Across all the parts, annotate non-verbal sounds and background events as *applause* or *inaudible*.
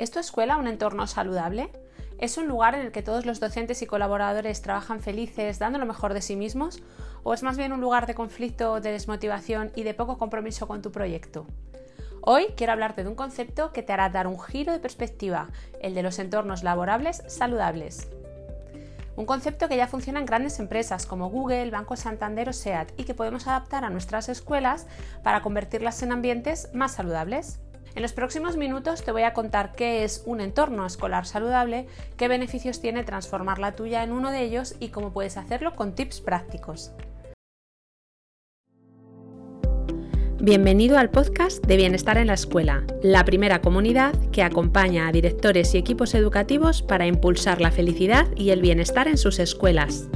¿Es tu escuela un entorno saludable? ¿Es un lugar en el que todos los docentes y colaboradores trabajan felices, dando lo mejor de sí mismos? ¿O es más bien un lugar de conflicto, de desmotivación y de poco compromiso con tu proyecto? Hoy quiero hablarte de un concepto que te hará dar un giro de perspectiva, el de los entornos laborables saludables. Un concepto que ya funciona en grandes empresas como Google, Banco Santander o SEAT y que podemos adaptar a nuestras escuelas para convertirlas en ambientes más saludables. En los próximos minutos te voy a contar qué es un entorno escolar saludable, qué beneficios tiene transformar la tuya en uno de ellos y cómo puedes hacerlo con tips prácticos. Bienvenido al podcast de Bienestar en la Escuela, la primera comunidad que acompaña a directores y equipos educativos para impulsar la felicidad y el bienestar en sus escuelas.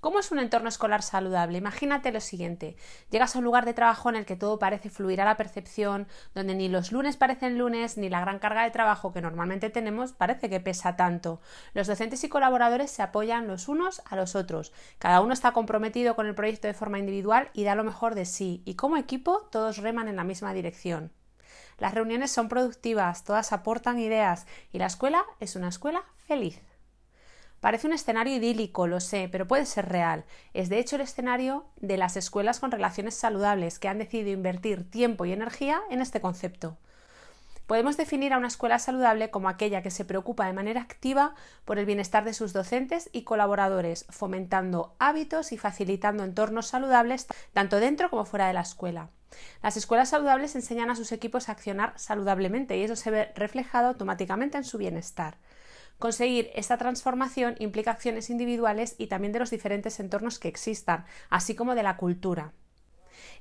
¿Cómo es un entorno escolar saludable? Imagínate lo siguiente. Llegas a un lugar de trabajo en el que todo parece fluir a la percepción, donde ni los lunes parecen lunes, ni la gran carga de trabajo que normalmente tenemos parece que pesa tanto. Los docentes y colaboradores se apoyan los unos a los otros. Cada uno está comprometido con el proyecto de forma individual y da lo mejor de sí. Y como equipo todos reman en la misma dirección. Las reuniones son productivas, todas aportan ideas y la escuela es una escuela feliz. Parece un escenario idílico, lo sé, pero puede ser real. Es de hecho el escenario de las escuelas con relaciones saludables que han decidido invertir tiempo y energía en este concepto. Podemos definir a una escuela saludable como aquella que se preocupa de manera activa por el bienestar de sus docentes y colaboradores, fomentando hábitos y facilitando entornos saludables tanto dentro como fuera de la escuela. Las escuelas saludables enseñan a sus equipos a accionar saludablemente y eso se ve reflejado automáticamente en su bienestar. Conseguir esta transformación implica acciones individuales y también de los diferentes entornos que existan, así como de la cultura.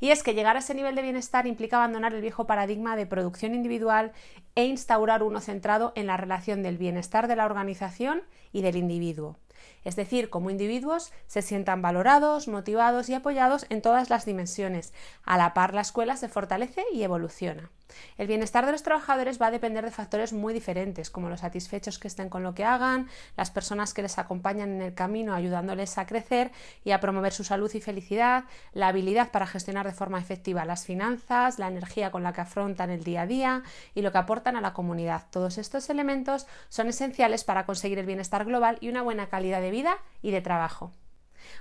Y es que llegar a ese nivel de bienestar implica abandonar el viejo paradigma de producción individual e instaurar uno centrado en la relación del bienestar de la organización y del individuo. Es decir, como individuos se sientan valorados, motivados y apoyados en todas las dimensiones. A la par la escuela se fortalece y evoluciona. El bienestar de los trabajadores va a depender de factores muy diferentes, como los satisfechos que estén con lo que hagan, las personas que les acompañan en el camino ayudándoles a crecer y a promover su salud y felicidad, la habilidad para gestionar de forma efectiva las finanzas, la energía con la que afrontan el día a día y lo que aportan a la comunidad. Todos estos elementos son esenciales para conseguir el bienestar global y una buena calidad de vida y de trabajo.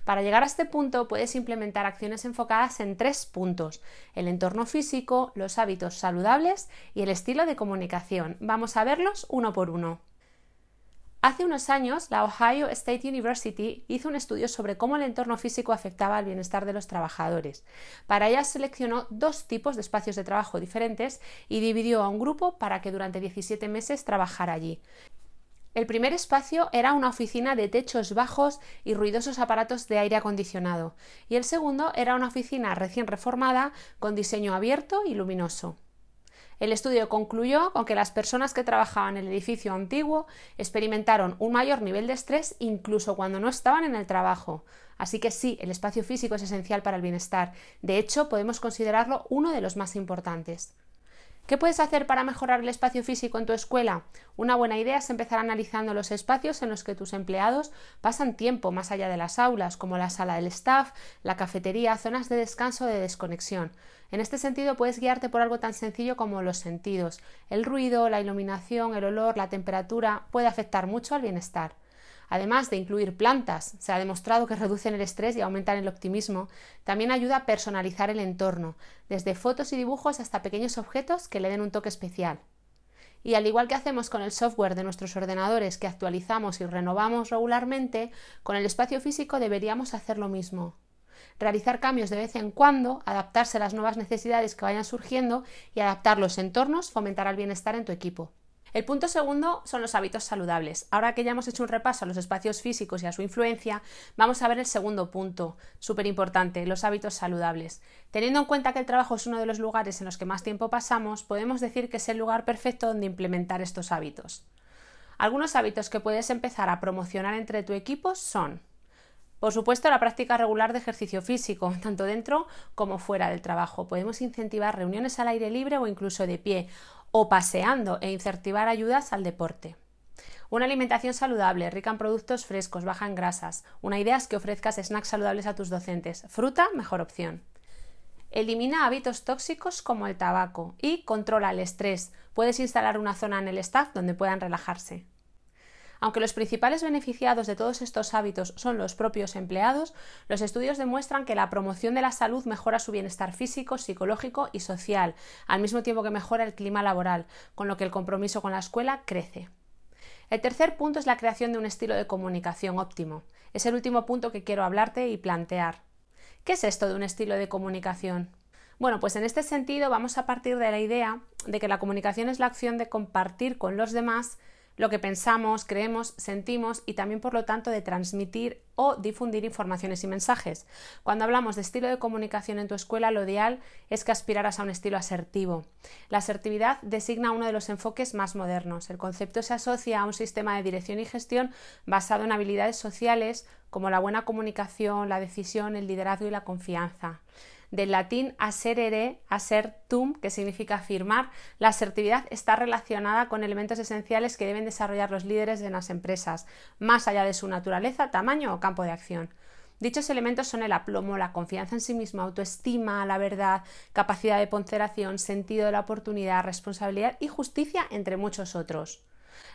Para llegar a este punto puedes implementar acciones enfocadas en tres puntos, el entorno físico, los hábitos saludables y el estilo de comunicación. Vamos a verlos uno por uno. Hace unos años, la Ohio State University hizo un estudio sobre cómo el entorno físico afectaba al bienestar de los trabajadores. Para ella seleccionó dos tipos de espacios de trabajo diferentes y dividió a un grupo para que durante 17 meses trabajara allí. El primer espacio era una oficina de techos bajos y ruidosos aparatos de aire acondicionado, y el segundo era una oficina recién reformada con diseño abierto y luminoso. El estudio concluyó con que las personas que trabajaban en el edificio antiguo experimentaron un mayor nivel de estrés incluso cuando no estaban en el trabajo. Así que sí, el espacio físico es esencial para el bienestar. De hecho, podemos considerarlo uno de los más importantes. ¿Qué puedes hacer para mejorar el espacio físico en tu escuela? Una buena idea es empezar analizando los espacios en los que tus empleados pasan tiempo más allá de las aulas, como la sala del staff, la cafetería, zonas de descanso o de desconexión. En este sentido, puedes guiarte por algo tan sencillo como los sentidos. El ruido, la iluminación, el olor, la temperatura puede afectar mucho al bienestar. Además de incluir plantas, se ha demostrado que reducen el estrés y aumentan el optimismo, también ayuda a personalizar el entorno, desde fotos y dibujos hasta pequeños objetos que le den un toque especial. Y al igual que hacemos con el software de nuestros ordenadores que actualizamos y renovamos regularmente, con el espacio físico deberíamos hacer lo mismo. Realizar cambios de vez en cuando, adaptarse a las nuevas necesidades que vayan surgiendo y adaptar los entornos fomentará el bienestar en tu equipo. El punto segundo son los hábitos saludables. Ahora que ya hemos hecho un repaso a los espacios físicos y a su influencia, vamos a ver el segundo punto, súper importante, los hábitos saludables. Teniendo en cuenta que el trabajo es uno de los lugares en los que más tiempo pasamos, podemos decir que es el lugar perfecto donde implementar estos hábitos. Algunos hábitos que puedes empezar a promocionar entre tu equipo son por supuesto, la práctica regular de ejercicio físico, *laughs* tanto dentro como fuera del trabajo. Podemos incentivar reuniones al aire libre o incluso de pie, o paseando e incentivar ayudas al deporte. Una alimentación saludable, rica en productos frescos, baja en grasas. Una idea es que ofrezcas snacks saludables a tus docentes. Fruta, mejor opción. Elimina hábitos tóxicos como el tabaco y controla el estrés. Puedes instalar una zona en el staff donde puedan relajarse. Aunque los principales beneficiados de todos estos hábitos son los propios empleados, los estudios demuestran que la promoción de la salud mejora su bienestar físico, psicológico y social, al mismo tiempo que mejora el clima laboral, con lo que el compromiso con la escuela crece. El tercer punto es la creación de un estilo de comunicación óptimo. Es el último punto que quiero hablarte y plantear. ¿Qué es esto de un estilo de comunicación? Bueno, pues en este sentido vamos a partir de la idea de que la comunicación es la acción de compartir con los demás lo que pensamos, creemos, sentimos y también por lo tanto de transmitir o difundir informaciones y mensajes. Cuando hablamos de estilo de comunicación en tu escuela, lo ideal es que aspiraras a un estilo asertivo. La asertividad designa uno de los enfoques más modernos. El concepto se asocia a un sistema de dirección y gestión basado en habilidades sociales como la buena comunicación, la decisión, el liderazgo y la confianza del latín aserere, asertum, que significa afirmar, la asertividad está relacionada con elementos esenciales que deben desarrollar los líderes de las empresas, más allá de su naturaleza, tamaño o campo de acción. Dichos elementos son el aplomo, la confianza en sí mismo, autoestima, la verdad, capacidad de ponderación, sentido de la oportunidad, responsabilidad y justicia, entre muchos otros.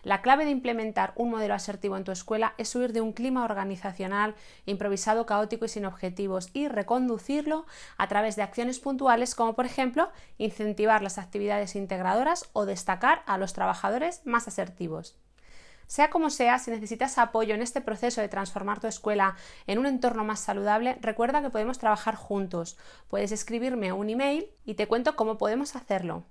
La clave de implementar un modelo asertivo en tu escuela es huir de un clima organizacional improvisado, caótico y sin objetivos y reconducirlo a través de acciones puntuales como por ejemplo incentivar las actividades integradoras o destacar a los trabajadores más asertivos. Sea como sea, si necesitas apoyo en este proceso de transformar tu escuela en un entorno más saludable, recuerda que podemos trabajar juntos. Puedes escribirme un email y te cuento cómo podemos hacerlo.